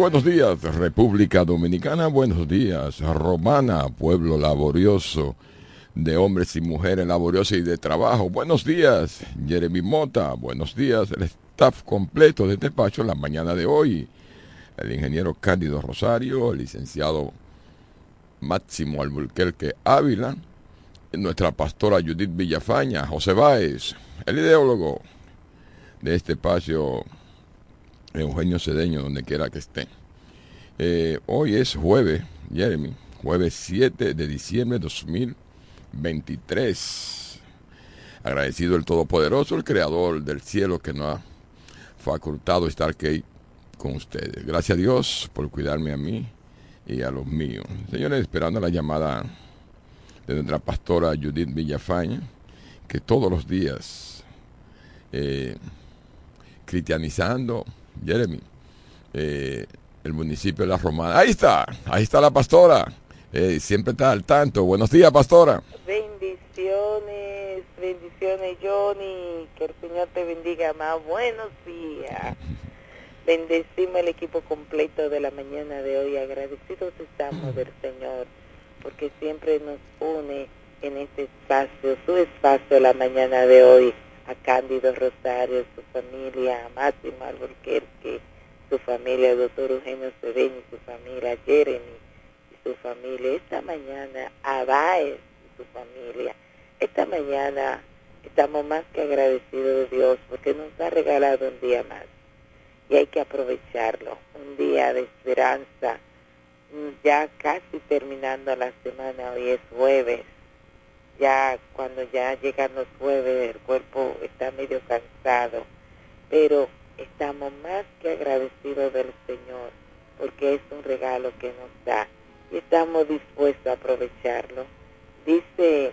Buenos días, República Dominicana, buenos días, Romana, pueblo laborioso, de hombres y mujeres laboriosos y de trabajo. Buenos días, Jeremy Mota, buenos días, el staff completo de despacho la mañana de hoy. El ingeniero Cándido Rosario, el licenciado Máximo Alburquerque Ávila, nuestra pastora Judith Villafaña, José Báez, el ideólogo de este espacio Eugenio Cedeño, donde quiera que esté. Eh, hoy es jueves, Jeremy, jueves 7 de diciembre de 2023. Agradecido el Todopoderoso, el Creador del cielo que nos ha facultado estar aquí con ustedes. Gracias a Dios por cuidarme a mí y a los míos. Señores, esperando la llamada de nuestra pastora Judith Villafaña, que todos los días, eh, cristianizando, Jeremy, eh, el municipio de La Romana. Ahí está, ahí está la pastora. Eh, siempre está al tanto. Buenos días, pastora. Bendiciones, bendiciones Johnny, que el Señor te bendiga más. Buenos días. Bendecimos el equipo completo de la mañana de hoy. Agradecidos estamos del Señor, porque siempre nos une en este espacio, su espacio la mañana de hoy, a Cándido Rosario, su familia, a Máximo Alburquerque, su familia, doctor Eugenio Cedeño y su familia, a Jeremy y su familia, esta mañana a Baez y su familia, esta mañana estamos más que agradecidos de Dios porque nos ha regalado un día más y hay que aprovecharlo, un día de esperanza, ya casi terminando la semana, hoy es jueves, ya cuando ya llegan los jueves el cuerpo está medio cansado, pero estamos más que agradecidos del Señor porque es un regalo que nos da y estamos dispuestos a aprovecharlo. Dice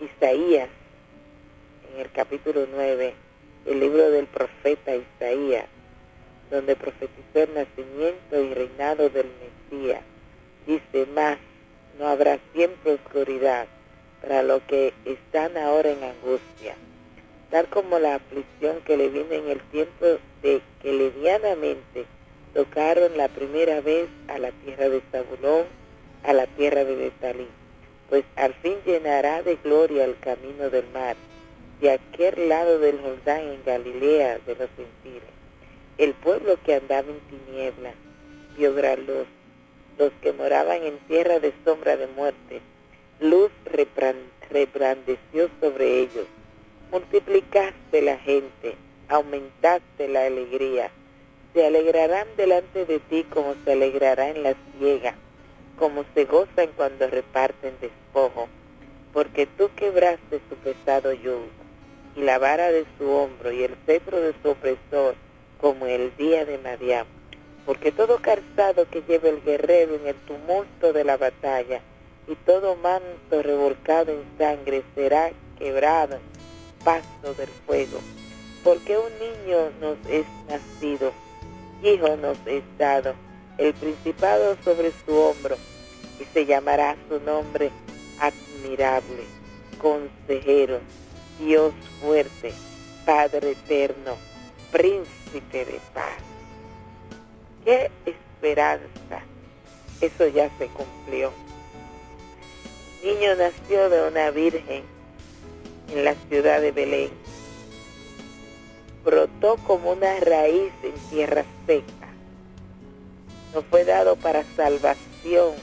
Isaías en el capítulo 9, el libro del profeta Isaías, donde profetizó el nacimiento y reinado del Mesías. Dice más, no habrá siempre oscuridad para los que están ahora en angustia, tal como la aflicción que le vino en el tiempo de que levianamente tocaron la primera vez a la tierra de Zabulón, a la tierra de Betalí, pues al fin llenará de gloria el camino del mar, de aquel lado del Jordán en Galilea de los gentiles. El pueblo que andaba en tinieblas vio gran luz, los que moraban en tierra de sombra de muerte, luz replandeció sobre ellos. Multiplicaste la gente, aumentaste la alegría. Se alegrarán delante de ti como se alegrará en la ciega, como se gozan cuando reparten despojo, porque tú quebraste su pesado yugo y la vara de su hombro y el cetro de su opresor, como el día de Madiam. Porque todo calzado que lleva el guerrero en el tumulto de la batalla, y todo manto revolcado en sangre será quebrado, paso del fuego. Porque un niño nos es nacido, hijo nos es dado, el principado sobre su hombro, y se llamará su nombre admirable, consejero, Dios fuerte, Padre eterno, príncipe de paz. ¡Qué esperanza! Eso ya se cumplió niño nació de una virgen en la ciudad de Belén. Brotó como una raíz en tierra seca. No fue dado para salvación.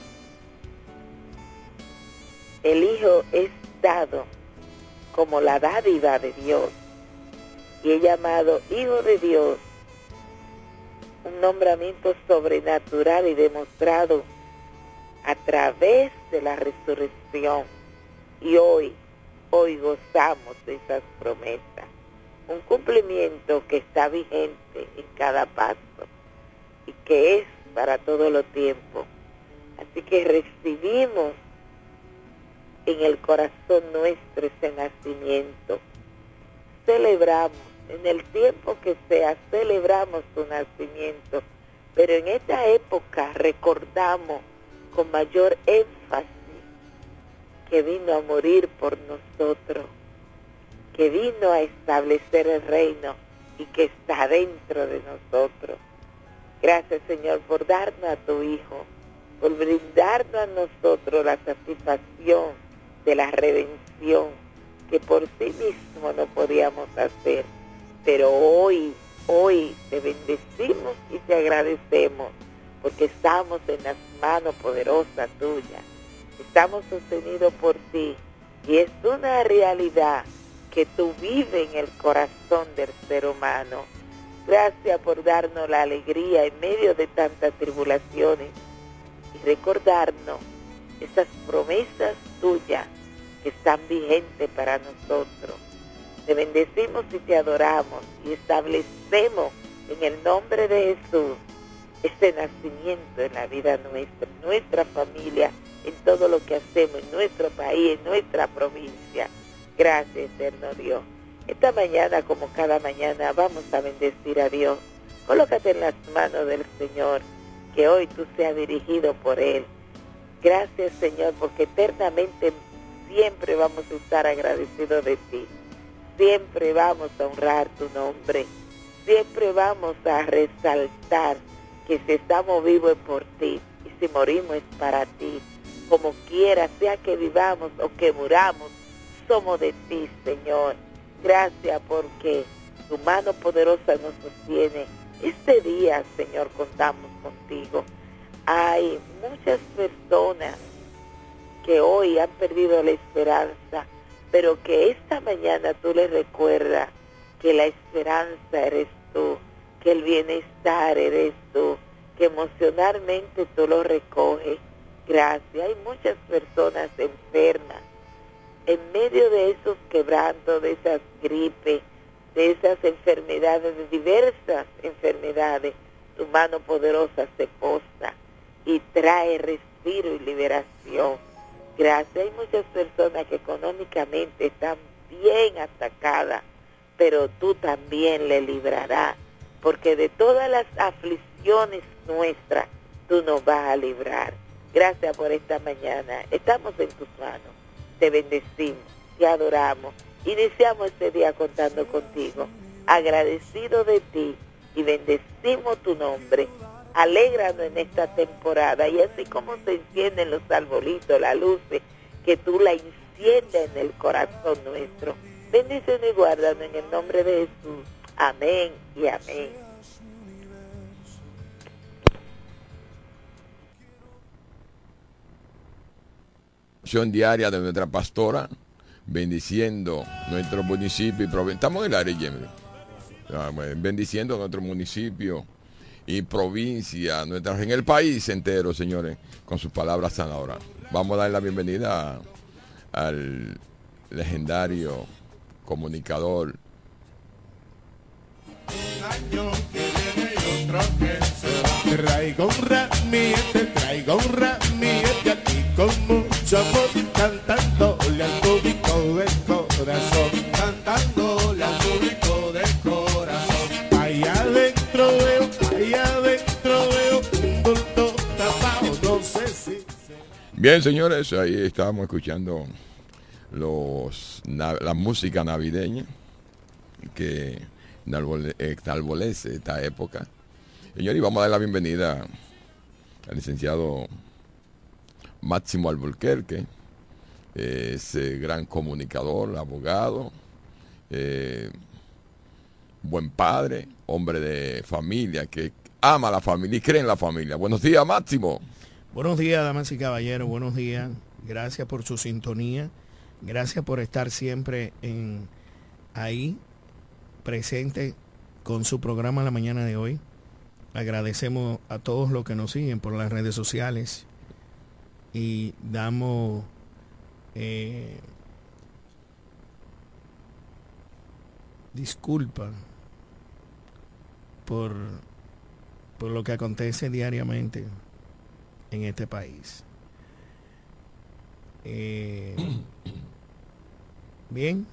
El Hijo es dado como la dádiva de Dios y es llamado Hijo de Dios, un nombramiento sobrenatural y demostrado a través de la resurrección. Y hoy, hoy gozamos de esas promesas. Un cumplimiento que está vigente en cada paso y que es para todo lo tiempo. Así que recibimos en el corazón nuestro ese nacimiento. Celebramos, en el tiempo que sea, celebramos su nacimiento. Pero en esta época recordamos con mayor énfasis que vino a morir por nosotros, que vino a establecer el reino y que está dentro de nosotros. Gracias Señor por darnos a tu Hijo, por brindarnos a nosotros la satisfacción de la redención que por sí mismo no podíamos hacer. Pero hoy, hoy te bendecimos y te agradecemos porque estamos en las manos poderosas tuyas. Estamos sostenidos por ti y es una realidad que tú vives en el corazón del ser humano. Gracias por darnos la alegría en medio de tantas tribulaciones y recordarnos esas promesas tuyas que están vigentes para nosotros. Te bendecimos y te adoramos y establecemos en el nombre de Jesús este nacimiento en la vida nuestra, nuestra familia, en todo lo que hacemos, en nuestro país, en nuestra provincia. Gracias, eterno Dios. Esta mañana, como cada mañana, vamos a bendecir a Dios. Colócate en las manos del Señor, que hoy tú seas dirigido por Él. Gracias, Señor, porque eternamente siempre vamos a estar agradecidos de ti. Siempre vamos a honrar tu nombre. Siempre vamos a resaltar que si estamos vivos es por ti y si morimos es para ti. Como quiera, sea que vivamos o que muramos, somos de ti, Señor. Gracias porque tu mano poderosa nos sostiene. Este día, Señor, contamos contigo. Hay muchas personas que hoy han perdido la esperanza, pero que esta mañana tú les recuerdas que la esperanza eres tú, que el bienestar eres tú, que emocionalmente tú lo recoges. Gracias. Hay muchas personas enfermas. En medio de esos quebrantos, de esas gripes, de esas enfermedades, de diversas enfermedades, tu mano poderosa se posa y trae respiro y liberación. Gracias. Hay muchas personas que económicamente están bien atacadas, pero tú también le librarás, porque de todas las aflicciones nuestras, tú nos vas a librar. Gracias por esta mañana. Estamos en tus manos. Te bendecimos, te adoramos. Iniciamos este día contando contigo, agradecido de ti y bendecimos tu nombre. Alégranos en esta temporada y así como se encienden los arbolitos, las luces, que tú la enciendes en el corazón nuestro. Bendición y guárdanos en el nombre de Jesús. Amén y amén. Diaria de nuestra pastora, bendiciendo nuestro municipio y provincia. Estamos en el área, Jimmy. Ah, Bendiciendo nuestro municipio y provincia, nuestra, en el país entero, señores, con sus palabras sanadoras. Vamos a dar la bienvenida al legendario comunicador Traigo un ramillete, traigo un ramillete aquí con mucho amor, cantándole al público de corazón, cantándole al público de corazón. Allá adentro veo, allá adentro veo un bulto tapado, no sé si... Bien, señores, ahí estábamos escuchando los la música navideña que enarbolece esta época. Señor, vamos a dar la bienvenida al licenciado Máximo Alburquerque, eh, ese gran comunicador, abogado, eh, buen padre, hombre de familia, que ama la familia y cree en la familia. Buenos días, Máximo. Buenos días, damas y caballeros, buenos días. Gracias por su sintonía. Gracias por estar siempre en ahí, presente con su programa la mañana de hoy. Agradecemos a todos los que nos siguen por las redes sociales y damos eh, disculpa por, por lo que acontece diariamente en este país. Eh, bien,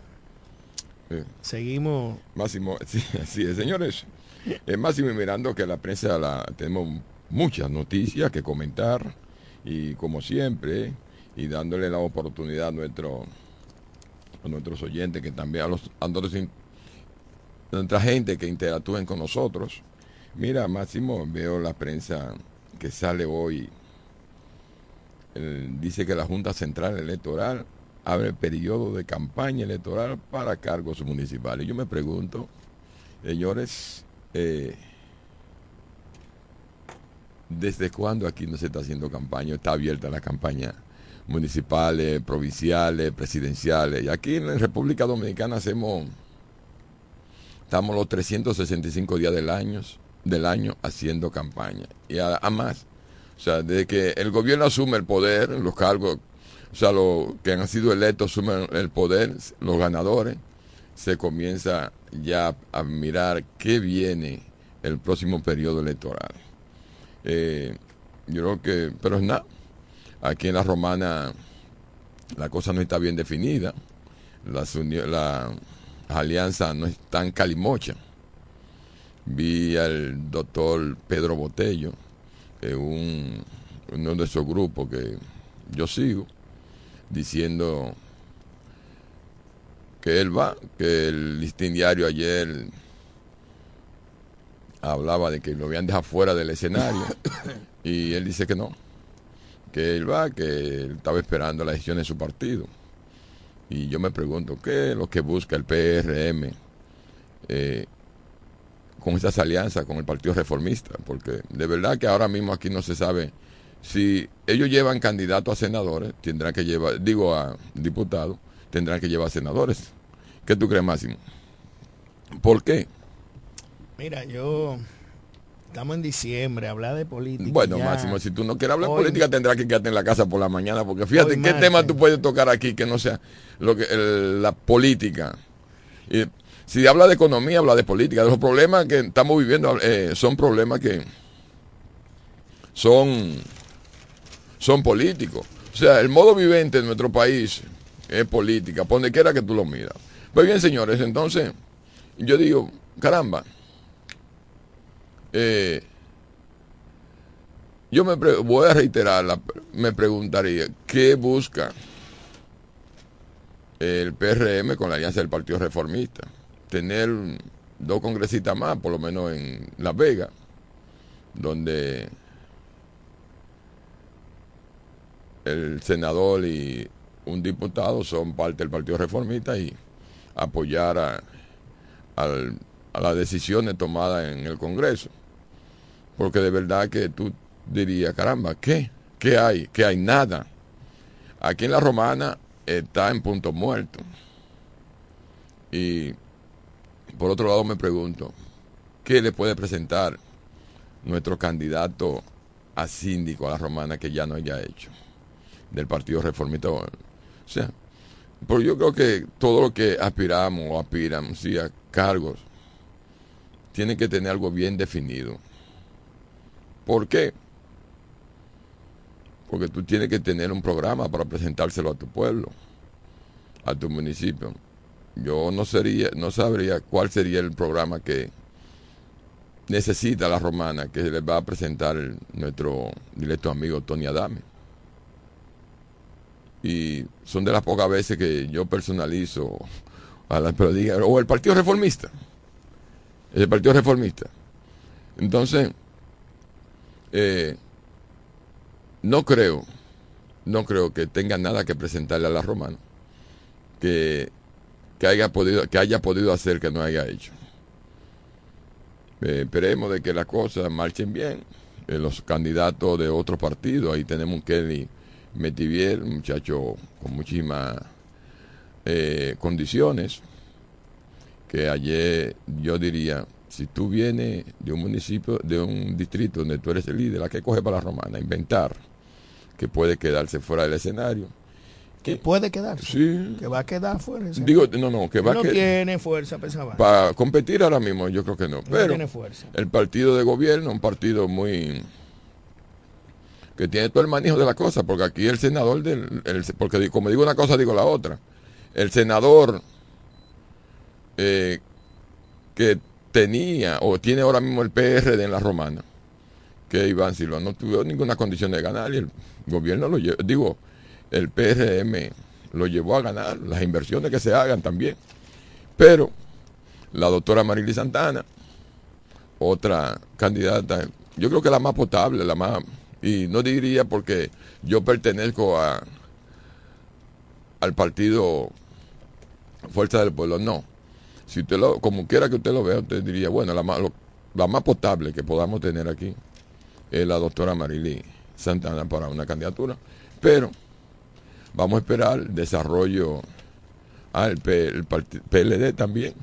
seguimos. Máximo, sí, así es, señores. Eh, Máximo, y mirando que la prensa la, tenemos muchas noticias que comentar y como siempre, y dándole la oportunidad a, a nuestros oyentes que también a los a nuestra gente que interactúen con nosotros. Mira, Máximo, veo la prensa que sale hoy. Dice que la Junta Central Electoral abre periodo de campaña electoral para cargos municipales. Yo me pregunto, señores, eh, ¿desde cuándo aquí no se está haciendo campaña? Está abierta la campaña municipales, provinciales, presidenciales. Y aquí en la República Dominicana hacemos, estamos los 365 días del año, del año haciendo campaña. Y a, a más, o sea, desde que el gobierno asume el poder, los cargos, o sea, los que han sido electos asumen el poder, los ganadores, se comienza ya a mirar qué viene el próximo periodo electoral. Eh, yo creo que, pero es nada, aquí en la romana la cosa no está bien definida, las, alianzas no están calimocha. Vi al doctor Pedro Botello, es un, uno de esos grupos que yo sigo, diciendo que él va, que el listín diario ayer hablaba de que lo habían dejado fuera del escenario y él dice que no, que él va, que él estaba esperando la decisión de su partido. Y yo me pregunto, ¿qué es lo que busca el PRM eh, con estas alianzas con el Partido Reformista? Porque de verdad que ahora mismo aquí no se sabe si ellos llevan candidatos a senadores, tendrán que llevar, digo a diputados, tendrán que llevar senadores. ¿Qué tú crees, Máximo? ¿Por qué? Mira, yo estamos en diciembre, hablar de política. Bueno, ya- Máximo, si tú no quieres hablar de política, tendrás que quedarte en la casa por la mañana, porque fíjate, ¿qué tema tú puedes tocar aquí que no sea lo que el- la política? Y si habla de economía, habla de política. Los problemas que estamos viviendo eh, son problemas que son, son políticos. O sea, el modo vivente de nuestro país es política, por donde quiera que tú lo miras. Pues bien, señores, entonces, yo digo, caramba, eh, yo me voy a reiterar, me preguntaría, ¿qué busca el PRM con la alianza del Partido Reformista? Tener dos congresistas más, por lo menos en Las Vegas, donde el senador y un diputado son parte del Partido Reformista y apoyar a, al- a las decisiones tomadas en el Congreso. Porque de verdad que tú dirías, caramba, ¿qué? ¿Qué hay? ¿Qué hay? Nada. Aquí en la Romana está en punto muerto. Y por otro lado me pregunto, ¿qué le puede presentar nuestro candidato a síndico a la Romana que ya no haya hecho? Del Partido Reformista. O sea, pero yo creo que todo lo que aspiramos o aspiran, sí, a cargos, tiene que tener algo bien definido. ¿Por qué? Porque tú tienes que tener un programa para presentárselo a tu pueblo, a tu municipio. Yo no sería, no sabría cuál sería el programa que necesita la romana que les va a presentar nuestro directo amigo Tony Adame. Y son de las pocas veces que yo personalizo a la pero diga, o el Partido Reformista. El Partido Reformista. Entonces, eh, no creo, no creo que tenga nada que presentarle a la romana que, que haya podido, que haya podido hacer que no haya hecho. Eh, esperemos de que las cosas marchen bien. Eh, los candidatos de otros partidos, ahí tenemos un Kelly Metivier, un muchacho con muchísimas eh, condiciones, que ayer yo diría, si tú vienes de un municipio, de un distrito donde tú eres el líder, la que coge para la romana, inventar que puede quedarse fuera del escenario. Que puede quedarse. Sí. Que va a quedar fuera. ese- Digo, no, no, que va no a que tiene fuerza vaina. para competir ahora mismo, yo creo que no. No Pero tiene fuerza. el partido de gobierno, un partido muy que tiene todo el manejo de la cosa, porque aquí el senador del, el- porque como digo una cosa digo la otra. El senador eh, que tenía o tiene ahora mismo el PRD en la romana, que Iván Silva no tuvo ninguna condición de ganar y el gobierno lo llevó, digo, el PRM lo llevó a ganar, las inversiones que se hagan también. Pero la doctora Marily Santana, otra candidata, yo creo que la más potable, la más, y no diría porque yo pertenezco a al partido Fuerza del Pueblo, no. Si usted lo, como quiera que usted lo vea, usted diría, bueno, la más, lo- la más potable que podamos tener aquí es la doctora Marily Santana para una candidatura. Pero vamos a esperar desarrollo el, P- el PLD también.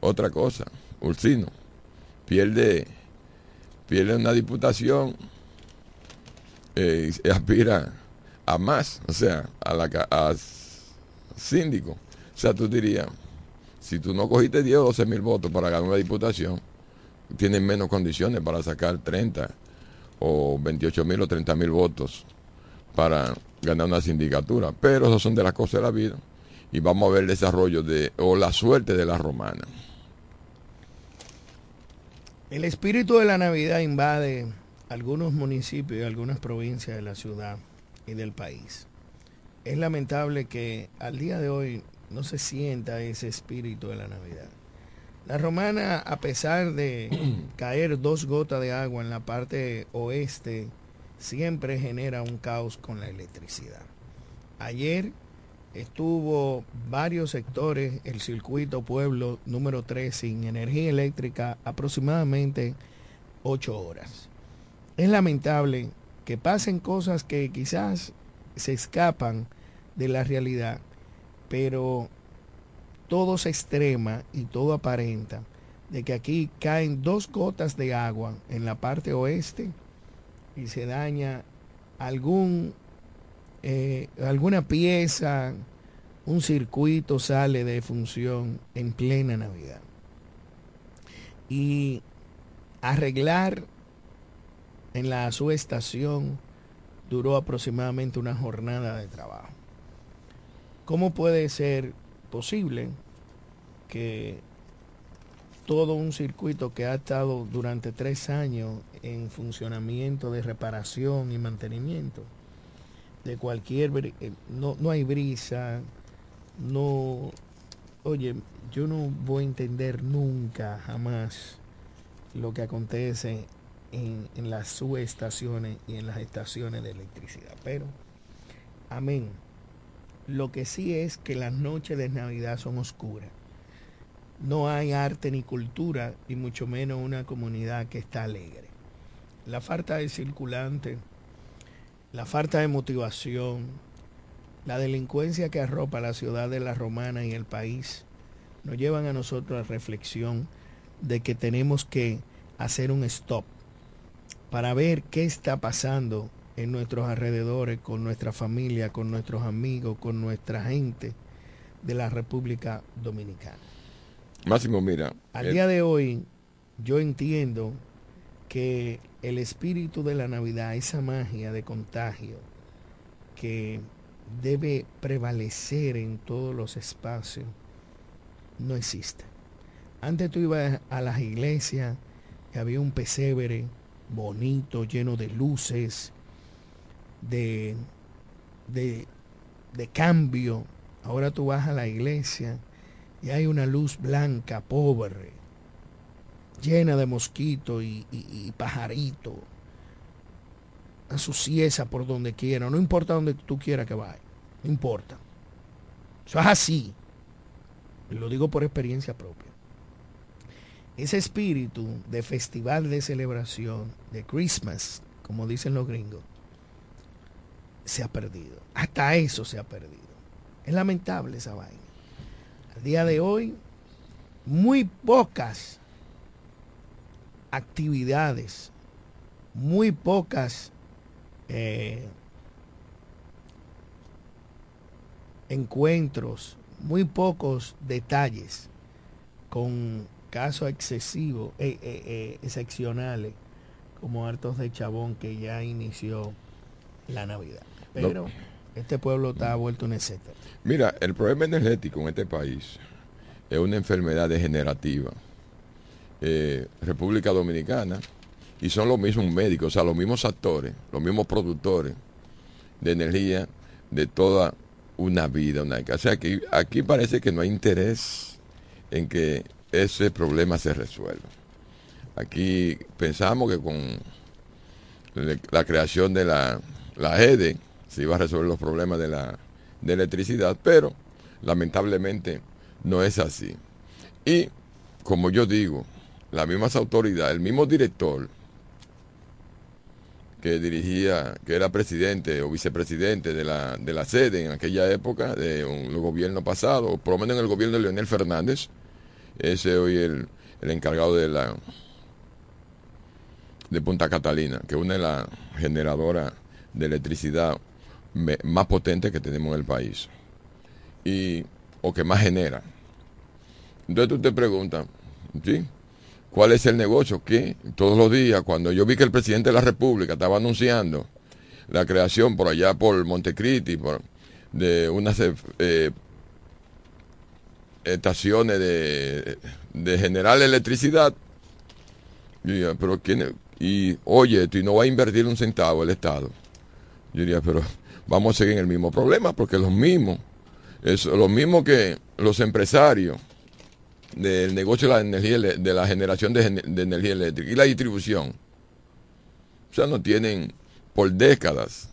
Otra cosa, Ursino. Pierde, pierde una diputación eh, aspira a más, o sea, a la a síndico. O sea, tú dirías, si tú no cogiste 10 o 12 mil votos para ganar una diputación, tienes menos condiciones para sacar 30 o 28 mil o 30 mil votos para ganar una sindicatura. Pero eso son de las cosas de la vida. Y vamos a ver el desarrollo de, o la suerte de la romana. El espíritu de la Navidad invade algunos municipios y algunas provincias de la ciudad y del país. Es lamentable que al día de hoy no se sienta ese espíritu de la Navidad. La romana, a pesar de caer dos gotas de agua en la parte oeste, siempre genera un caos con la electricidad. Ayer estuvo varios sectores, el circuito pueblo número 3 sin energía eléctrica aproximadamente 8 horas. Es lamentable que pasen cosas que quizás se escapan de la realidad, pero todo se extrema y todo aparenta de que aquí caen dos gotas de agua en la parte oeste y se daña algún eh, alguna pieza, un circuito sale de función en plena Navidad. Y arreglar en la subestación duró aproximadamente una jornada de trabajo. ¿Cómo puede ser posible que todo un circuito que ha estado durante tres años en funcionamiento de reparación y mantenimiento de cualquier eh, no, no hay brisa no oye yo no voy a entender nunca jamás lo que acontece en, las subestaciones y en las estaciones de electricidad. Pero amén. Lo que sí es que las noches de navidad son oscuras. No hay arte ni cultura y mucho menos una comunidad que está alegre. La falta de circulante, la falta de motivación, la delincuencia que arropa la ciudad de la Romana y el país nos llevan a nosotros a reflexión de que tenemos que hacer un stop para ver qué está pasando en nuestros alrededores, con nuestra familia, con nuestros amigos, con nuestra gente de la República Dominicana. Máximo, mira. Al el- día de hoy, yo entiendo que el espíritu de la Navidad, esa magia de contagio que debe prevalecer en todos los espacios, no existe. Antes tú ibas a las iglesias y había un pesebre bonito, lleno de luces, de, de, de cambio. Ahora tú vas a la iglesia y hay una luz blanca, pobre, llena de mosquitos y, y, y pajaritos. Una suciedad por donde quiera, no importa donde tú quieras que vaya, no importa. Eso es así. Lo digo por experiencia propia. Ese espíritu de festival de celebración, de Christmas, como dicen los gringos, se ha perdido. Hasta eso se ha perdido. Es lamentable esa vaina. Al día de hoy, muy pocas actividades, muy pocas eh, encuentros, muy pocos detalles con casos excesivos, eh, eh, eh, excepcionales, como hartos de Chabón que ya inició la Navidad. Pero este pueblo está vuelto un etcétera. Mira, el problema energético en este país es una enfermedad degenerativa. Eh, República Dominicana, y son los mismos médicos, o sea, los mismos actores, los mismos productores de energía de toda una vida. Una, o sea, que aquí parece que no hay interés en que ese problema se resuelva. Aquí pensamos que con la creación de la, la EDE se iba a resolver los problemas de la de electricidad, pero lamentablemente no es así. Y como yo digo, las mismas autoridades, el mismo director que dirigía, que era presidente o vicepresidente de la, de la sede en aquella época, de un gobierno pasado, por lo menos en el gobierno de Leonel Fernández, ese hoy el, el encargado de la de Punta Catalina, que es una de las generadoras de electricidad más potentes que tenemos en el país y o que más genera. Entonces tú te preguntas, ¿sí? ¿Cuál es el negocio? Que todos los días, cuando yo vi que el presidente de la República estaba anunciando la creación por allá por Montecristi, por, de unas eh, estaciones de, de generar electricidad, yo diría, pero quién y oye, y no va a invertir un centavo el Estado. Yo diría, pero vamos a seguir en el mismo problema, porque los mismos, es lo mismo que los empresarios del negocio de la energía, de la generación de, de energía eléctrica y la distribución. O sea, no tienen por décadas,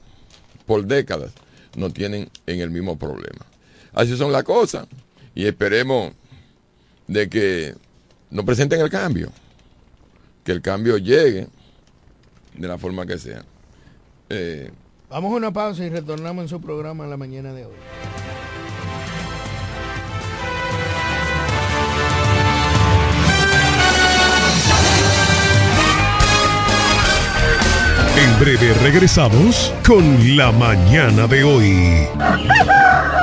por décadas, no tienen en el mismo problema. Así son las cosas. Y esperemos de que nos presenten el cambio. Que el cambio llegue de la forma que sea. Eh, Vamos a una pausa y retornamos en su programa en la mañana de hoy. En breve regresamos con la mañana de hoy.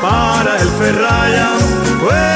para el ferraya, huele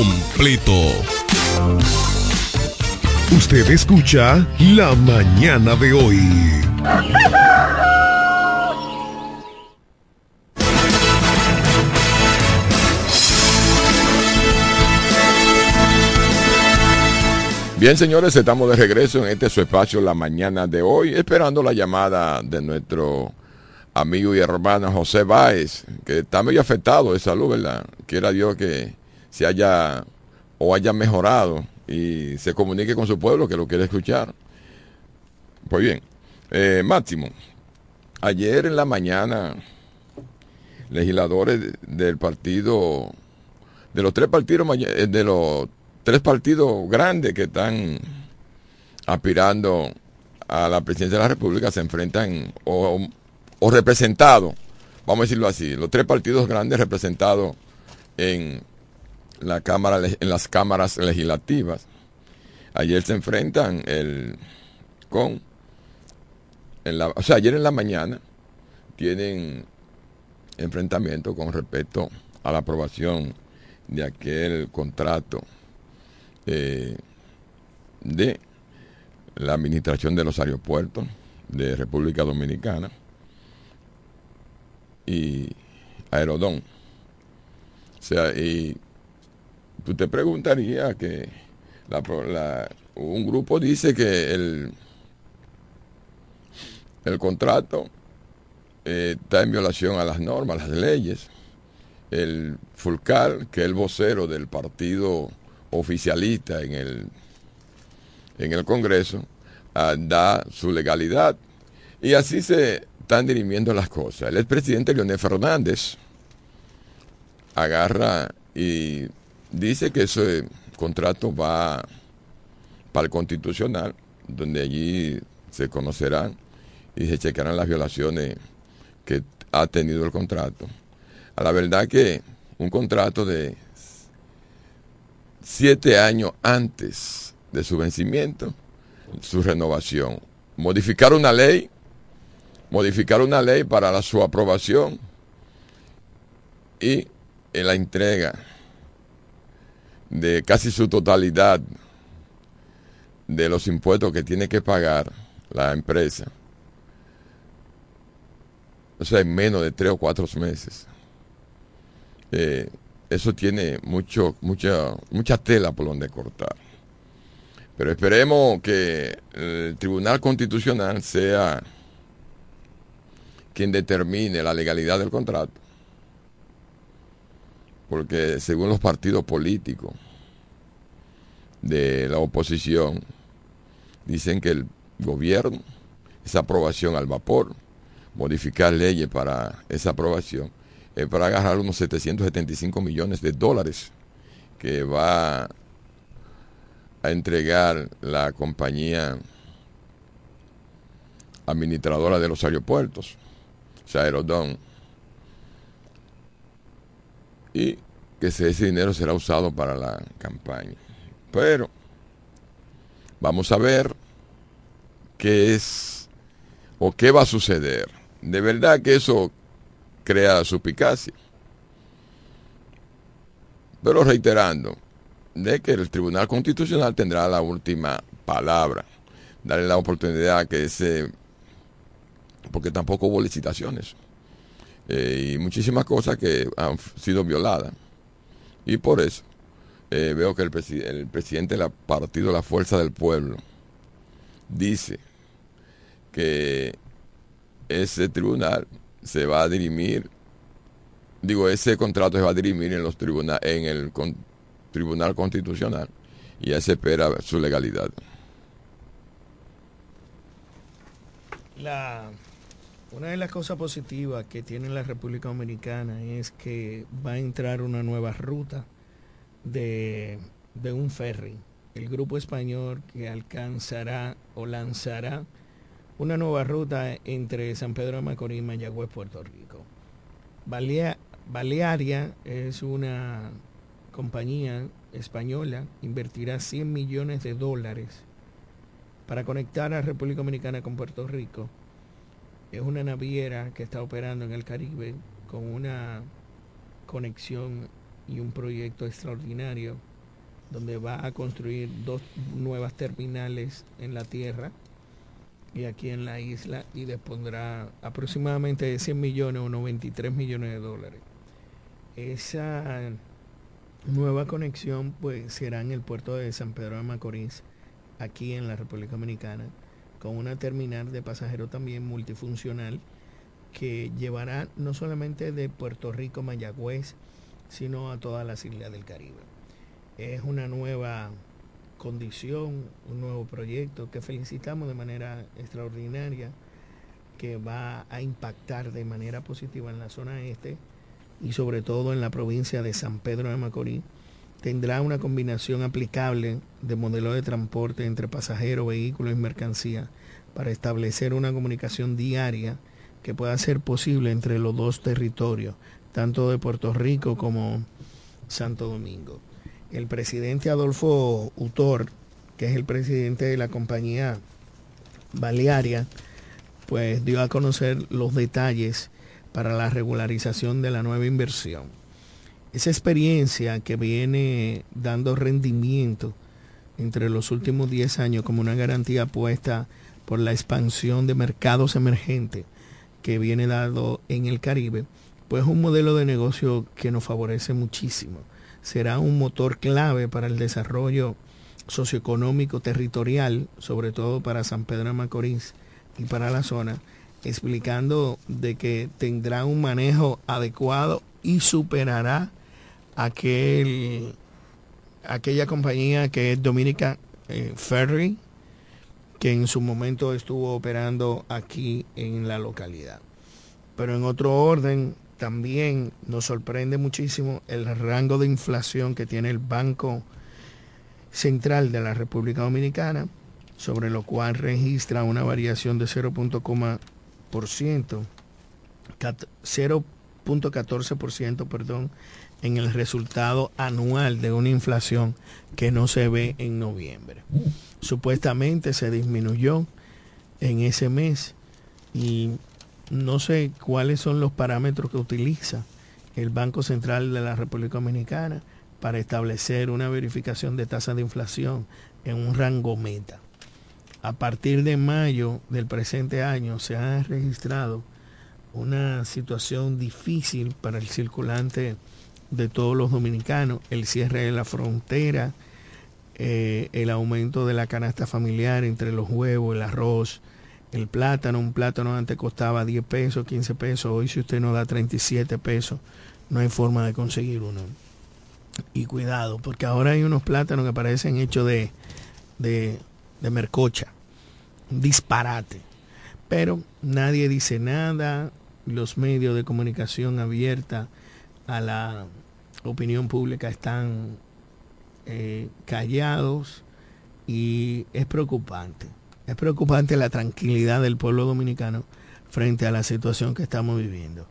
completo. Usted escucha La mañana de hoy. Bien, señores, estamos de regreso en este su espacio la mañana de hoy, esperando la llamada de nuestro amigo y hermano José Báez, que está medio afectado de salud, ¿verdad? Quiera Dios que se haya o haya mejorado y se comunique con su pueblo que lo quiere escuchar. Pues bien, eh, Máximo, ayer en la mañana legisladores de- del partido, de los tres partidos, eh, de los tres partidos grandes que están aspirando a la presidencia de la República se enfrentan o, o representados, vamos a decirlo así, los tres partidos grandes representados en la cámara en las cámaras legislativas. Ayer se enfrentan el con o sea, ayer en la mañana tienen enfrentamiento con respecto a la aprobación de aquel contrato eh, de la administración de los aeropuertos de República Dominicana y Aerodón. O sea, y tú te preguntarías que un grupo dice que el, el contrato eh, está en violación a las normas, a las leyes. El Fulcal, que es el vocero del partido oficialista en el, en el Congreso, ah, da su legalidad. Y así se están dirimiendo las cosas. El expresidente Leonel Fernández agarra y dice que ese contrato va para el constitucional, donde allí se conocerán y se checarán las violaciones que ha tenido el contrato. A la verdad que un contrato de siete años antes de su vencimiento, su renovación, modificar una ley, modificar una ley para la- su aprobación y la entrega de casi su totalidad de los impuestos que tiene que pagar la empresa. O sea, en menos de tres o cuatro meses. Eh, eso tiene mucho, mucha, mucha tela por donde cortar. Pero esperemos que el Tribunal Constitucional sea quien determine la legalidad del contrato. Porque según los partidos políticos de la oposición, dicen que el gobierno, esa aprobación al vapor, modificar leyes para esa aprobación, es para agarrar unos 775 millones de dólares que va a entregar la compañía administradora de los aeropuertos, o sea, Aerodón, y que ese dinero será usado para la campaña. Pero vamos a ver qué es o qué va a suceder. De verdad que eso crea suspicacia. Pero reiterando, de que el Tribunal Constitucional tendrá la última palabra. Darle la oportunidad que ese... Porque tampoco hubo licitaciones. Eh, y muchísimas cosas que han sido violadas. Y por eso eh, veo que el, presi- el presidente del partido La Fuerza del Pueblo dice que ese tribunal se va a dirimir, digo, ese contrato se va a dirimir en los tribunales, en el Tribunal Constitucional y ya se espera su legalidad. La, una de las cosas positivas que tiene la República Dominicana es que va a entrar una nueva ruta de, un ferry. El grupo español que alcanzará o lanzará una nueva ruta entre San Pedro de Macorís y Mayagüez, Puerto Rico. Balea- Balearia es una compañía española, invertirá 100 millones de dólares para conectar a República Dominicana con Puerto Rico. Es una naviera que está operando en el Caribe con una conexión y un proyecto extraordinario donde va a construir dos nuevas terminales en la tierra y aquí en la isla y dispondrá aproximadamente de 100 millones o 93 millones de dólares. Esa nueva conexión pues será en el puerto de San Pedro de Macorís aquí en la República Dominicana con una terminal de pasajeros también multifuncional que llevará no solamente de Puerto Rico Mayagüez sino a todas las islas del Caribe. Es una nueva condición, un nuevo proyecto que felicitamos de manera extraordinaria que va a impactar de manera positiva en la zona este y sobre todo en la provincia de San Pedro de Macorís, tendrá una combinación aplicable de modelo de transporte entre pasajeros, vehículos y mercancías para establecer una comunicación diaria que pueda ser posible entre los dos territorios, tanto de Puerto Rico como Santo Domingo. El presidente Adolfo Utor, que es el presidente de la compañía Balearia, pues dio a conocer los detalles para la regularización de la nueva inversión. Esa experiencia que viene dando rendimiento entre los últimos 10 años como una garantía puesta por la expansión de mercados emergentes que viene dado en el Caribe, pues un modelo de negocio que nos favorece muchísimo. Será un motor clave para el desarrollo socioeconómico territorial, sobre todo para San Pedro de Macorís y para la zona, explicando de que tendrá un manejo adecuado y superará aquel aquella compañía que es Dominica eh, Ferry, que en su momento estuvo operando aquí en la localidad. Pero en otro orden, también nos sorprende muchísimo el rango de inflación que tiene el Banco Central de la República Dominicana, sobre lo cual registra una variación de 0.14%, 0.14%, perdón, en el resultado anual de una inflación que no se ve en noviembre. Supuestamente se disminuyó en ese mes y no sé cuáles son los parámetros que utiliza el Banco Central de la República Dominicana para establecer una verificación de tasa de inflación en un rango meta. A partir de mayo del presente año se ha registrado una situación difícil para el circulante de todos los dominicanos, el cierre de la frontera, eh, el aumento de la canasta familiar entre los huevos, el arroz, el plátano. Un plátano antes costaba 10 pesos, 15 pesos. Hoy si usted no da 37 pesos, no hay forma de conseguir uno. Y cuidado, porque ahora hay unos plátanos que parecen hechos de, de, de mercocha. Un disparate. Pero nadie dice nada. Los medios de comunicación abierta a la opinión pública están eh, callados y es preocupante. Es preocupante la tranquilidad del pueblo dominicano frente a la situación que estamos viviendo.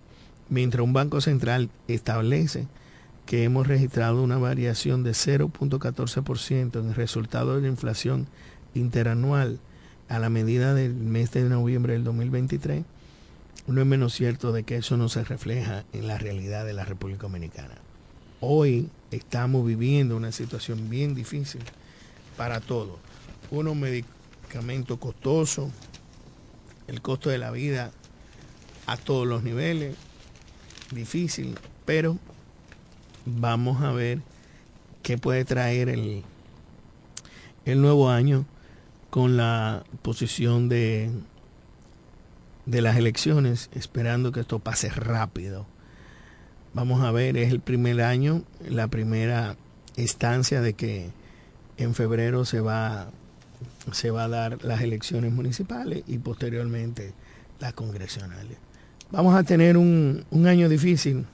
Mientras un Banco Central establece que hemos registrado una variación de 0.14% en el resultado de la inflación interanual a la medida del mes de noviembre del 2023, no es menos cierto de que eso no se refleja en la realidad de la República Dominicana. Hoy estamos viviendo una situación bien difícil para todos. Unos medicamentos costosos, el costo de la vida a todos los niveles, difícil, pero vamos a ver qué puede traer el, el nuevo año con la posición de, de las elecciones, esperando que esto pase rápido vamos a ver, es el primer año, la primera estancia de que en febrero se va, se va a dar las elecciones municipales y posteriormente las congresionales. Vamos a tener un, un año difícil.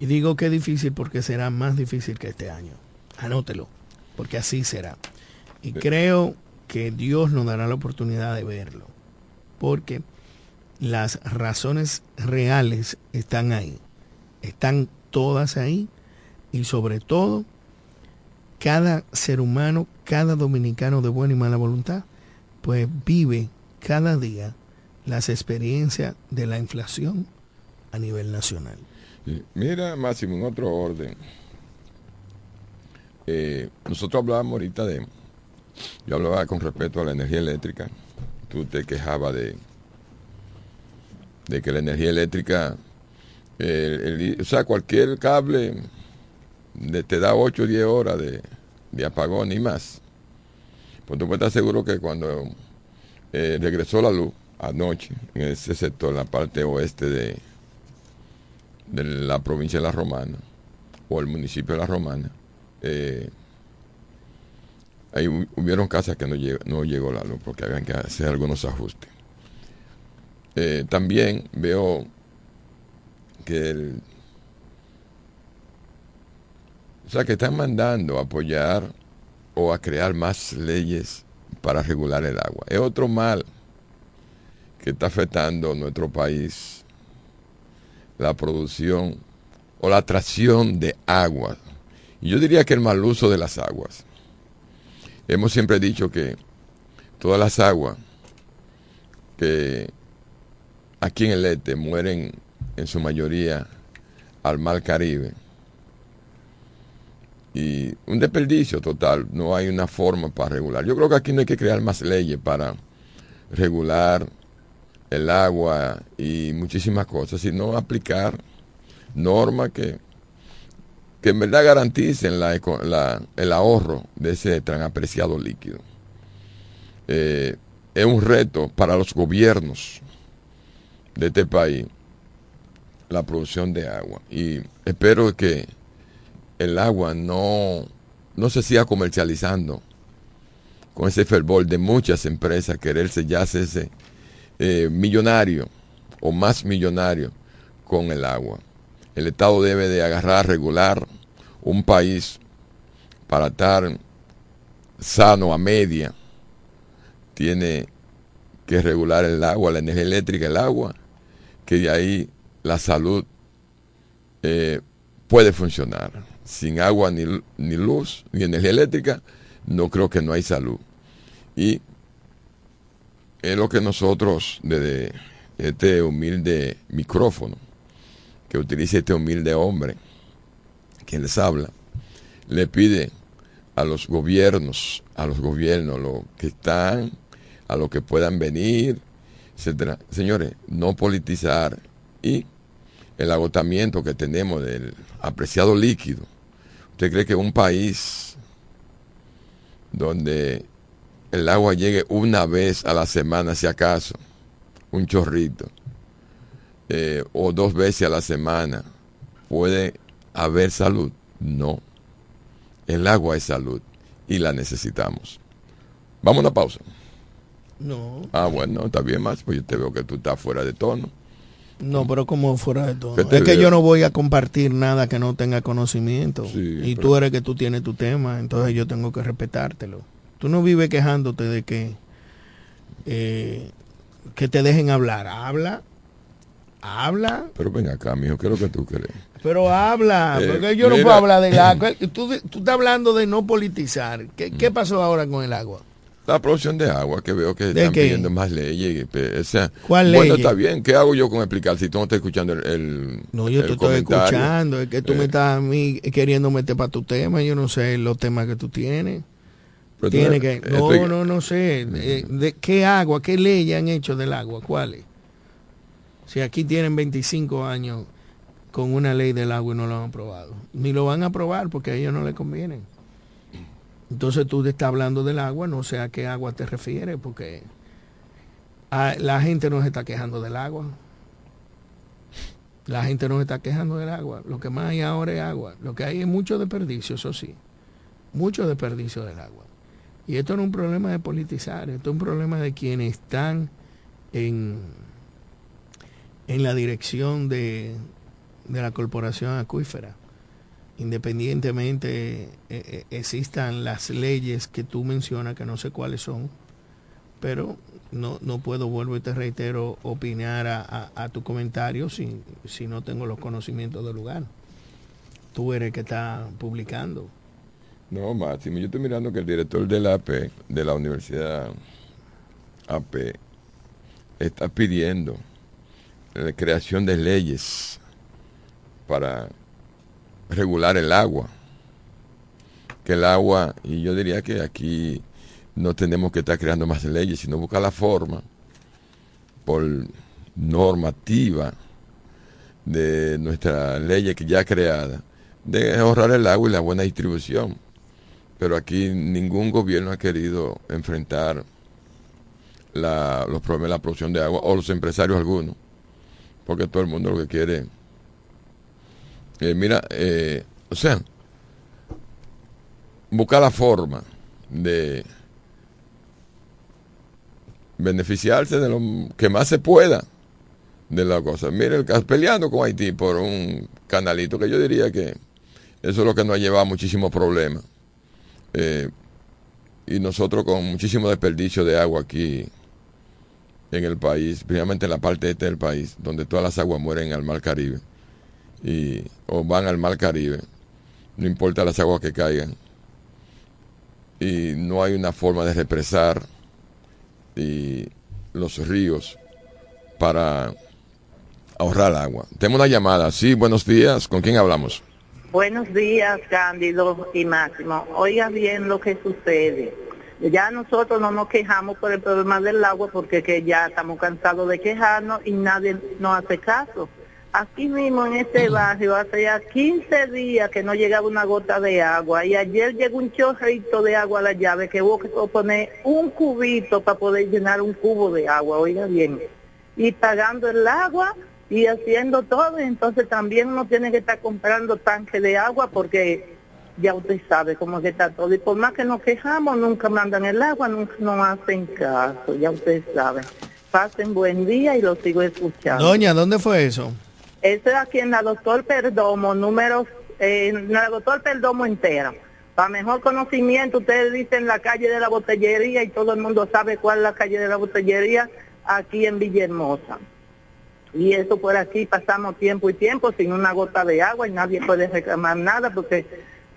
Y digo que difícil porque será más difícil que este año. Anótelo, porque así será. Y creo que Dios nos dará la oportunidad de verlo. Porque las razones reales están ahí están todas ahí y sobre todo cada ser humano, cada dominicano de buena y mala voluntad, pues vive cada día las experiencias de la inflación a nivel nacional. Mira, Máximo, en otro orden. Eh, nosotros hablábamos ahorita de, yo hablaba con respecto a la energía eléctrica. Tú te quejabas de, de que la energía eléctrica o sea, cualquier cable te da 8 o 10 horas de, apagón y más. Pues tú puedes estar seguro que cuando eh, regresó la luz anoche en ese sector, en la parte oeste de, de la provincia de La Romana o el municipio de La Romana, eh, ahí hubieron casas que no llegó, no llegó la luz porque habían que hacer algunos ajustes. Eh, también veo que sea, que están mandando a apoyar o a crear más leyes para regular el agua. Es otro mal que está afectando nuestro país, la producción o la atracción de agua. Y yo diría que el mal uso de las aguas. Hemos siempre dicho que todas las aguas que aquí en el este mueren en su mayoría al mar Caribe. Y un desperdicio total, no hay una forma para regular. Yo creo que aquí no hay que crear más leyes para regular el agua y muchísimas cosas, sino aplicar normas que, que en verdad garanticen el ahorro de ese tan apreciado líquido. Eh, es un reto para los gobiernos de este país la producción de agua y espero que el agua no, no se siga comercializando con ese fervor de muchas empresas quererse ya hacerse eh, millonario o más millonario con el agua. El Estado debe de agarrar, regular un país para estar sano a media. Tiene que regular el agua, la energía eléctrica, el agua, que de ahí la salud eh, puede funcionar. Sin agua ni, ni luz, ni energía eléctrica, no creo que no hay salud. Y es lo que nosotros, desde este humilde micrófono, que utiliza este humilde hombre, quien les habla, le pide a los gobiernos, a los gobiernos, los que están, a los que puedan venir, etcétera. Señores, no politizar y el agotamiento que tenemos del apreciado líquido. ¿Usted cree que un país donde el agua llegue una vez a la semana, si acaso, un chorrito, eh, o dos veces a la semana, puede haber salud? No. El agua es salud y la necesitamos. Vamos a una pausa. No, Ah, bueno, está bien más, pues yo te veo que tú estás fuera de tono. no, pero como fuera de todo. ¿Qué te Es que yo no voy a compartir nada que no tenga conocimiento. Sí, y pero- tú eres que tú tienes tu tema, entonces yo tengo que respetártelo. Tú no vives quejándote de que eh, que te dejen hablar. Habla, habla, Pero ven acá, mijo, ¿qué es lo que tú crees? pero habla. Eh, porque yo no puedo hablar del agua. Tú, tú estás hablando de no politizar. ¿Qué, qué pasó ahora con el agua? La producción de agua, que veo que ¿De están qué? pidiendo más leyes. O sea, ¿Cuál bueno, está bien. ¿Qué hago yo con explicar si tú no estás escuchando el, el No, yo el te estoy comentario? escuchando. Es que tú Eh. me estás a mí queriendo meter para tu tema. Yo no sé los temas que tú tienes. Pero Tiene que, no, estoy- no, no sé. De, de qué agua, qué ley han hecho del agua? ¿Cuáles? Si aquí tienen 25 años con una ley del agua y no lo han aprobado. Ni lo van a aprobar porque a ellos no les conviene. Entonces tú te estás hablando del agua, no sé a qué agua te refieres, porque la gente no se está quejando del agua. La gente no se está quejando del agua. Lo que más hay ahora es agua. Lo que hay es mucho desperdicio, eso sí. Mucho desperdicio del agua. Y esto no es un problema de politizar, esto es un problema de quienes están en, en la dirección de, de la corporación acuífera. Independientemente eh, eh, existan las leyes que tú mencionas, que no sé cuáles son, pero no, no puedo, vuelvo y te reitero, opinar a, a- tu comentario si, si no tengo los conocimientos del lugar. Tú eres el que está publicando. No, Máximo, yo estoy mirando que el director de la AP, de la Universidad AP, está pidiendo creación de leyes para regular el agua. Que el agua, y yo diría que aquí no tenemos que estar creando más leyes, sino buscar la forma por normativa de nuestra ley que ya creada de ahorrar el agua y la buena distribución. Pero aquí ningún gobierno ha querido enfrentar la- los problemas de la producción de agua, o los empresarios algunos, porque todo el mundo lo que quiere. eh, mira, eh, o sea, buscar la forma de beneficiarse de lo que más se pueda de la cosa. Mire, el caso peleando con Haití por un canalito que yo diría que Eso es lo que nos ha llevado a muchísimos problemas. Eh, y nosotros con muchísimo desperdicio de agua aquí en el país, principalmente en la parte este del país, donde todas las aguas mueren al mar Caribe y, o van al mar Caribe, no importa las aguas que caigan. Y no hay una forma de represar y los ríos para ahorrar agua. Tenemos una llamada. Sí, buenos días. ¿Con quién hablamos? Buenos días, Cándido y Máximo. Oiga bien lo que sucede. Ya nosotros no nos quejamos por el problema del agua porque que ya estamos cansados de quejarnos y nadie nos hace caso. Aquí mismo en este barrio hace ya 15 días que no llegaba una gota de agua y ayer llegó un chorrito de agua a la llave que hubo que poner un cubito para poder llenar un cubo de agua, oiga bien. Y pagando el agua y haciendo todo, entonces también uno tiene que estar comprando tanque de agua porque ya usted sabe cómo que está todo. Y por más que nos quejamos, nunca mandan el agua, nunca nos hacen caso, ya usted sabe. Pasen buen día y lo sigo escuchando. Doña, ¿dónde fue eso? Eso es aquí en la Doctor Perdomo, número, eh, en la Doctor Perdomo entera. Para mejor conocimiento, ustedes dicen la calle de la botellería y todo el mundo sabe cuál es la calle de la botellería aquí en Villahermosa. Y eso por aquí pasamos tiempo y tiempo sin una gota de agua y nadie puede reclamar nada porque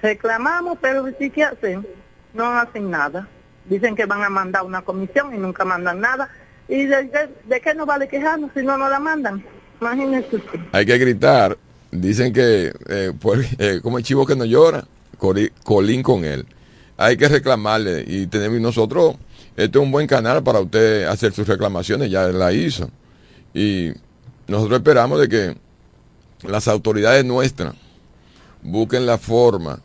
reclamamos, pero sí que hacen, no hacen nada. Dicen que van a mandar una comisión y nunca mandan nada. ¿Y de, de- de qué nos vale quejarnos si no nos la mandan? Imagínese usted. Hay que gritar. Dicen que, eh, por- eh, como el chivo que no llora, colín con él. Hay que reclamarle y tenemos nosotros, este es un buen canal para usted hacer sus reclamaciones, ya la hizo. Y nosotros esperamos de que las autoridades nuestras busquen la forma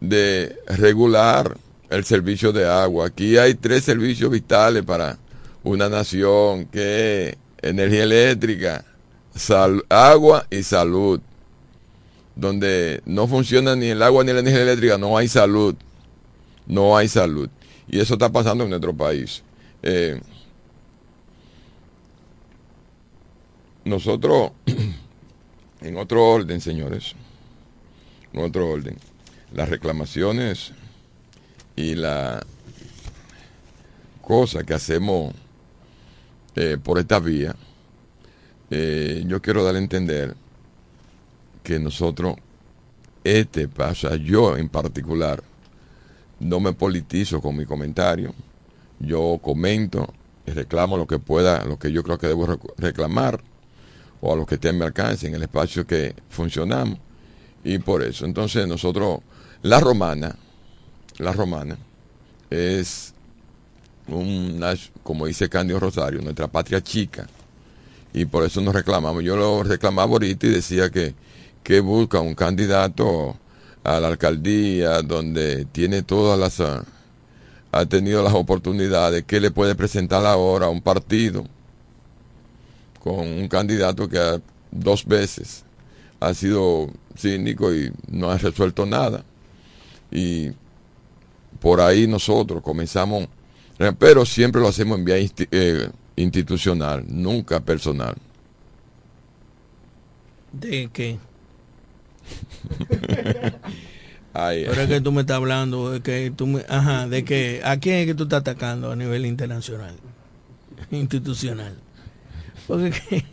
de regular el servicio de agua. Aquí hay tres servicios vitales para una nación, que energía eléctrica, sal- agua y salud. Donde no funciona ni el agua ni la energía eléctrica, no hay salud. No hay salud. Y eso está pasando en nuestro país. Eh, nosotros, en otro orden, señores, en otro orden, las reclamaciones y la cosa que hacemos eh, por esta vía, eh, yo quiero dar a entender que nosotros, este pasa, yo en particular, no me politizo con mi comentario, yo comento y reclamo lo que pueda, lo que yo creo que debo rec- reclamar, o a lo que esté en mi alcance, en el espacio que funcionamos, y por eso. Entonces nosotros, la romana, la romana, es una, como dice Candio Rosario, nuestra patria chica, y por eso nos reclamamos. Yo lo reclamaba ahorita y decía que, que busca un candidato a la alcaldía donde tiene todas las ah, ha tenido las oportunidades que le puede presentar ahora a un partido con un candidato que dos veces ha sido cínico y no ha resuelto nada y por ahí nosotros comenzamos eh, pero siempre lo hacemos en vía eh, institucional nunca personal ¿De qué? Ay, Pero es que tú me estás hablando de que tú me, ajá, de que a quién es que tú estás atacando a nivel internacional, institucional. Porque que-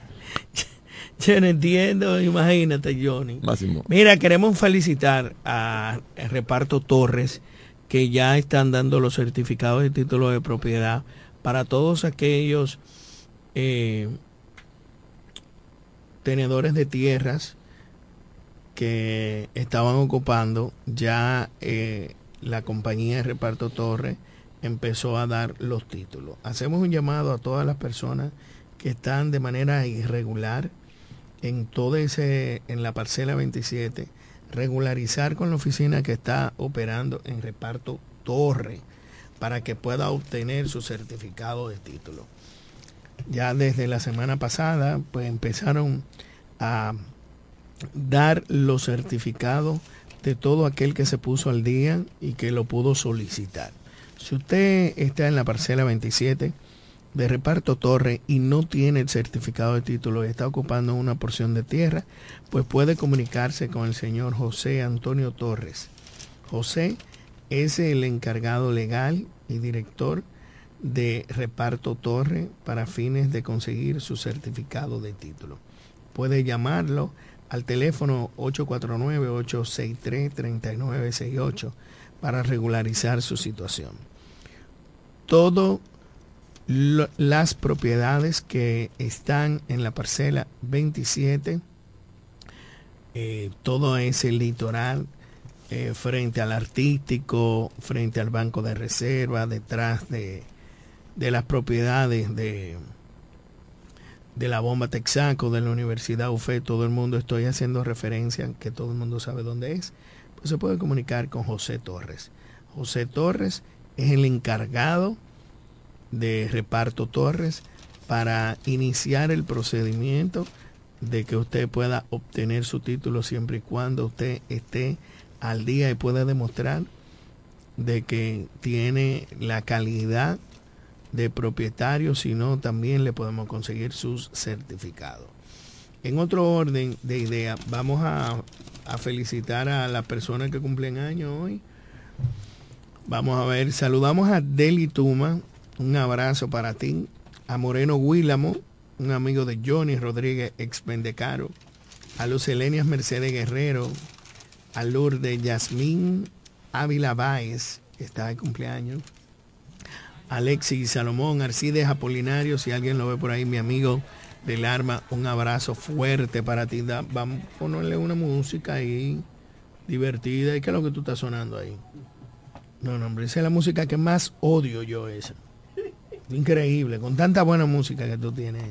yo no entiendo, imagínate, Johnny. Máximo Mira, queremos felicitar a Reparto Torres que ya están dando los certificados de título de propiedad para todos aquellos eh, tenedores de tierras que estaban ocupando. Ya eh, la compañía de Reparto Torres empezó a dar los títulos. Hacemos un llamado a todas las personas que están de manera irregular en todo ese, en la parcela 27, regularizar con la oficina que está operando en reparto Torre para que pueda obtener su certificado de título. Ya desde la semana pasada, pues empezaron a dar los certificados de todo aquel que se puso al día y que lo pudo solicitar. Si usted está en la parcela 27, de reparto torre y no tiene el certificado de título y está ocupando una porción de tierra, pues puede comunicarse con el señor José Antonio Torres. José es el encargado legal y director de reparto torre para fines de conseguir su certificado de título. Puede llamarlo al teléfono 849-863-3968 para regularizar su situación. Todo las propiedades que están en la parcela 27, eh, todo ese litoral eh, frente al artístico, frente al banco de reserva, detrás de, de las propiedades de, de la bomba Texaco, de la Universidad UFE, todo el mundo estoy haciendo referencia, que todo el mundo sabe dónde es, pues se puede comunicar con José Torres. José Torres es el encargado de reparto Torres para iniciar el procedimiento de que usted pueda obtener su título siempre y cuando usted esté al día y pueda demostrar de que tiene la calidad de propietario, sino también le podemos conseguir sus certificados. En otro orden de idea, vamos a, a felicitar a las personas que cumplen años hoy. Vamos a ver, saludamos a Deli Tuma, un abrazo para ti. A Moreno Guílamo, un amigo de Johnny Rodríguez, ex Pendecaro. A Lucelenias Mercedes Guerrero. A Lourdes Yasmín Ávila Báez, que está de cumpleaños. Alexis Salomón, Arcides Apolinario, si alguien lo ve por ahí, mi amigo del arma, un abrazo fuerte para ti. Da- vamos a ponerle una música ahí divertida. ¿Y qué es lo que tú estás sonando ahí? No, no, hombre, esa es la música que más odio yo esa. Increíble, con tanta buena música que tú tienes.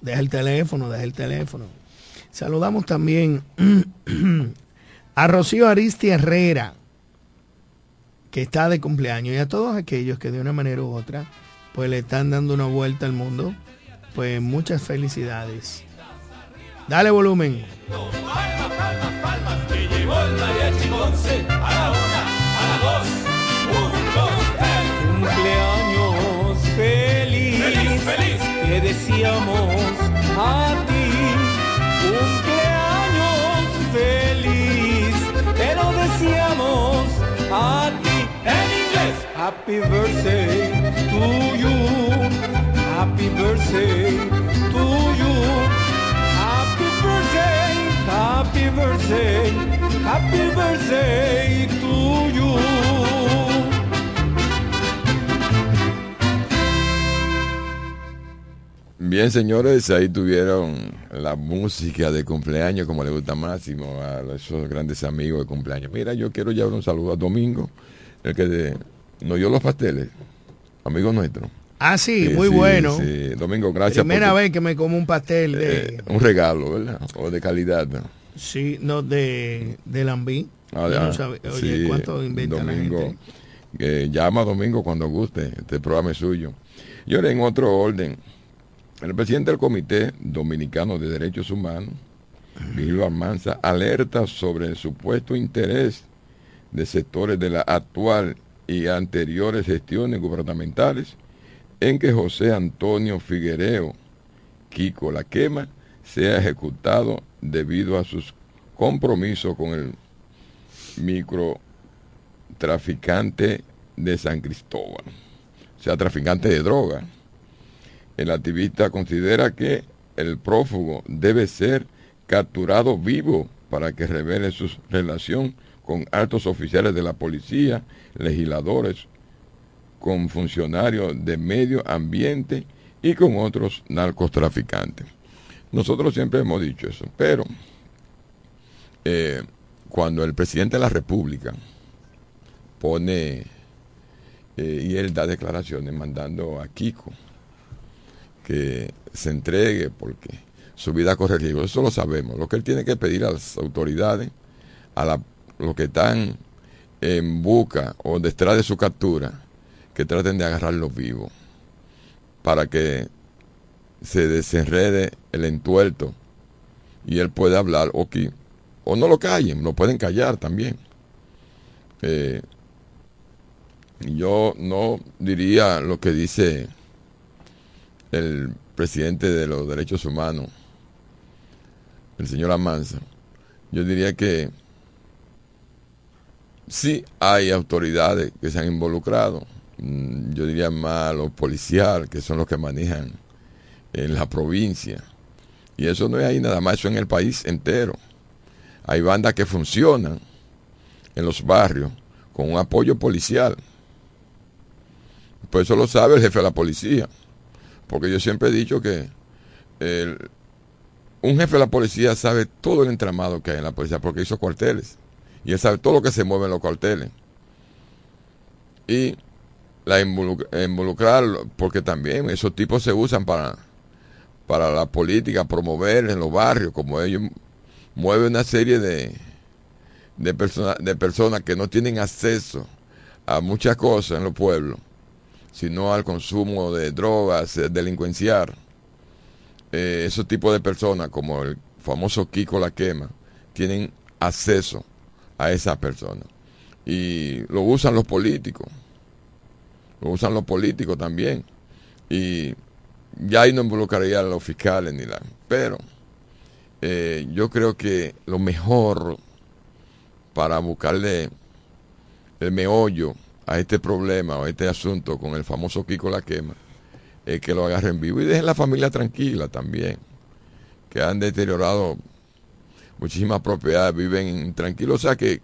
Deja el teléfono, deja el teléfono. Saludamos también a Rocío Aristi Herrera, que está de cumpleaños, y a todos aquellos que de una manera u otra, pues le están dando una vuelta al mundo, pues muchas felicidades. Dale volumen. Deseamos a ti. Cumpleaños feliz, te lo deseamos a ti. En inglés, Happy birthday to you. Happy birthday to you. Happy birthday, happy birthday, happy birthday to you. Bien, señores, ahí tuvieron la música de cumpleaños, como le gusta Máximo, a esos grandes amigos de cumpleaños. Mira, yo quiero llevar un saludo a Domingo, el que de- nos dio los pasteles, amigo nuestro. Ah, sí, muy bueno. sí. Domingo, gracias Primera vez que me como un pastel de... eh, un regalo, ¿verdad? O de calidad. ¿no? Sí, no, de, de Lambí. Ah, no Oye, ¿cuánto inventa Domingo, la gente? eh, llama a Domingo cuando guste, este programa es suyo. Y ahora en otro orden, el presidente del Comité Dominicano de Derechos Humanos, Virgilio Almanza, alerta sobre el supuesto interés de sectores de la actual y anteriores gestiones gubernamentales en que José Antonio Figuereo, Kiko La Quema, sea ejecutado debido a sus compromisos con el microtraficante de San Cristóbal, o sea, traficante de droga. El activista considera que el prófugo debe ser capturado vivo para que revele su relación con altos oficiales de la policía, legisladores, con funcionarios de medio ambiente y con otros narcotraficantes. Nosotros siempre hemos dicho eso, pero eh, cuando el presidente de la República pone eh, y él da declaraciones mandando a Kiko que se entregue porque su vida corre riesgo, eso lo sabemos. Lo que él tiene que pedir a las autoridades, a la, los que están en busca o detrás de su captura, que traten de agarrarlo vivo para que se desenrede el entuerto y él pueda hablar o, que, o no lo callen, lo pueden callar también. Eh, yo no diría lo que dice el presidente de los derechos humanos, el señor Amanza, yo diría que sí hay autoridades que se han involucrado, mm, yo diría más los policiales, que son los que manejan en la provincia. Y eso no es ahí nada más, eso en el país entero. Hay bandas que funcionan en los barrios con un apoyo policial. Pues eso lo sabe el jefe de la policía. Porque yo siempre he dicho que un jefe de la policía sabe todo el entramado que hay en la policía porque hizo cuarteles. Y él sabe todo lo que se mueve en los cuarteles. Y la involu- involucrar, porque también esos tipos se usan para, para la política, promover en los barrios, como ellos mueven una serie de, de, persona- de personas que no tienen acceso a muchas cosas en los pueblos, sino al consumo de drogas, eh, delincuenciar. Eh, esos tipos de personas, como el famoso Kiko La Quema, tienen acceso a esas personas. Y lo usan los políticos. Lo usan los políticos también. Y ya ahí no involucraría a los fiscales ni la. Pero eh, yo creo que lo mejor para buscarle el meollo a este problema o este asunto con el famoso Kiko La Quema es que lo agarren vivo y dejen la familia tranquila también, que han deteriorado muchísimas propiedades, viven tranquilos. O sea que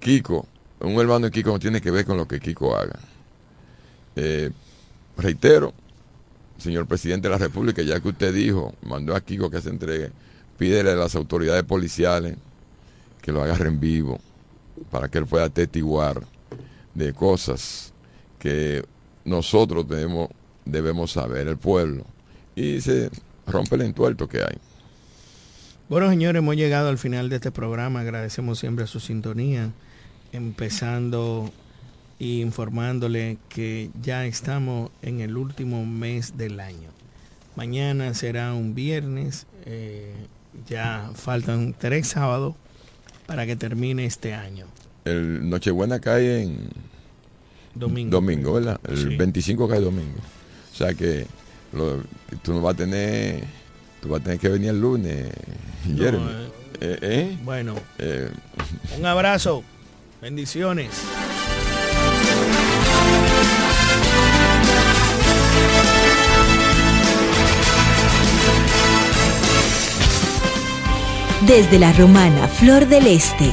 Kiko, un hermano de Kiko no tiene que ver con lo que Kiko haga. Eh, reitero, señor presidente de la República, ya que usted dijo, mandó a Kiko que se entregue, pídele a las autoridades policiales que lo agarren vivo para que él pueda testiguar de cosas que nosotros debemos, debemos saber, el pueblo, y se rompe el entuerto que hay. Bueno, señores, hemos llegado al final de este programa. Agradecemos siempre su sintonía, empezando e informándole que ya estamos en el último mes del año. Mañana será un viernes, eh, ya faltan tres sábados para que termine este año. El Nochebuena cae en Domingo. domingo ¿verdad? El Sí. 25 cae domingo. O sea que lo- tú no vas a tener, tú vas a tener que venir el lunes, No, Jeremy. eh, Eh, eh, Bueno, eh, un abrazo, bendiciones. Desde la romana Flor del Este,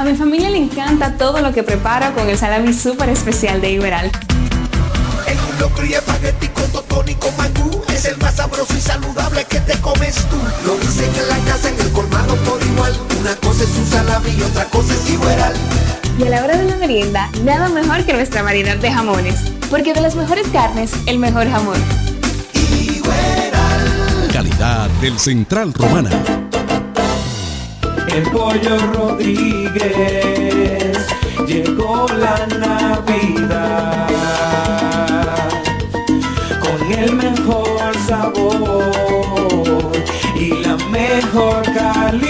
A mi familia le encanta todo lo que prepara con el salami súper especial de Iberal. En un locro y espagueti con totón y con mangú. Es el más sabroso y saludable que te comes tú. Lo dicen en la casa, en el colmado por igual. Una cosa es un salami y otra cosa es igual. Y a la hora de la merienda, nada mejor que nuestra variedad de jamones. Porque de las mejores carnes, el mejor jamón. Calidad del Central Romana. El pollo Rodríguez. Llegó la Navidad con el mejor sabor y la mejor calidad.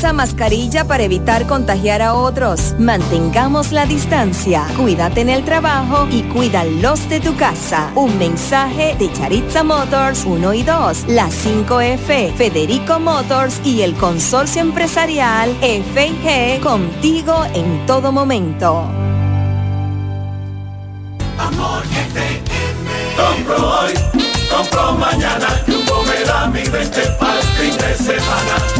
mascarilla para evitar contagiar a otros. Mantengamos la distancia. Cuídate en el trabajo y cuida los de tu casa. Un mensaje de Charitza Motors 1 y 2, la 5F, Federico Motors y el consorcio empresarial FG contigo en todo momento. Amor FM. Compro hoy, compro mañana. Jumbo me da mi 20 para el fin de semana.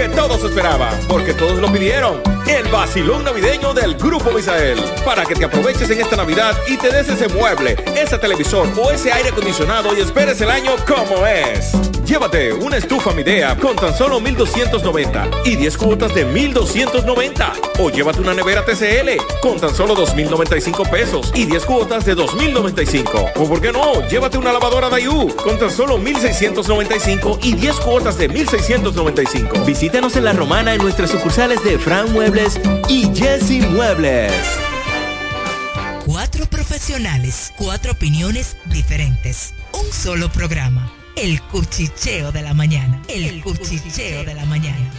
que todos esperaban, porque todos lo pidieron. El vacilón navideño del Grupo Misael. Para que te aproveches en esta Navidad y te des ese mueble, ese televisor o ese aire acondicionado y esperes el año como es. Llévate una estufa Midea con tan solo 1290 y 10 cuotas de 1290. O llévate una nevera TCL con tan solo 2095 pesos y 10 cuotas de 2095. O por qué no, llévate una lavadora Dayu con tan solo 1695 y 10 cuotas de 1695. Visítanos en La Romana en nuestras sucursales de Fran Muebles y Jesse Muebles. Cuatro profesionales, cuatro opiniones diferentes. Un solo programa. El cuchicheo de la mañana. El, cuchicheo de la mañana.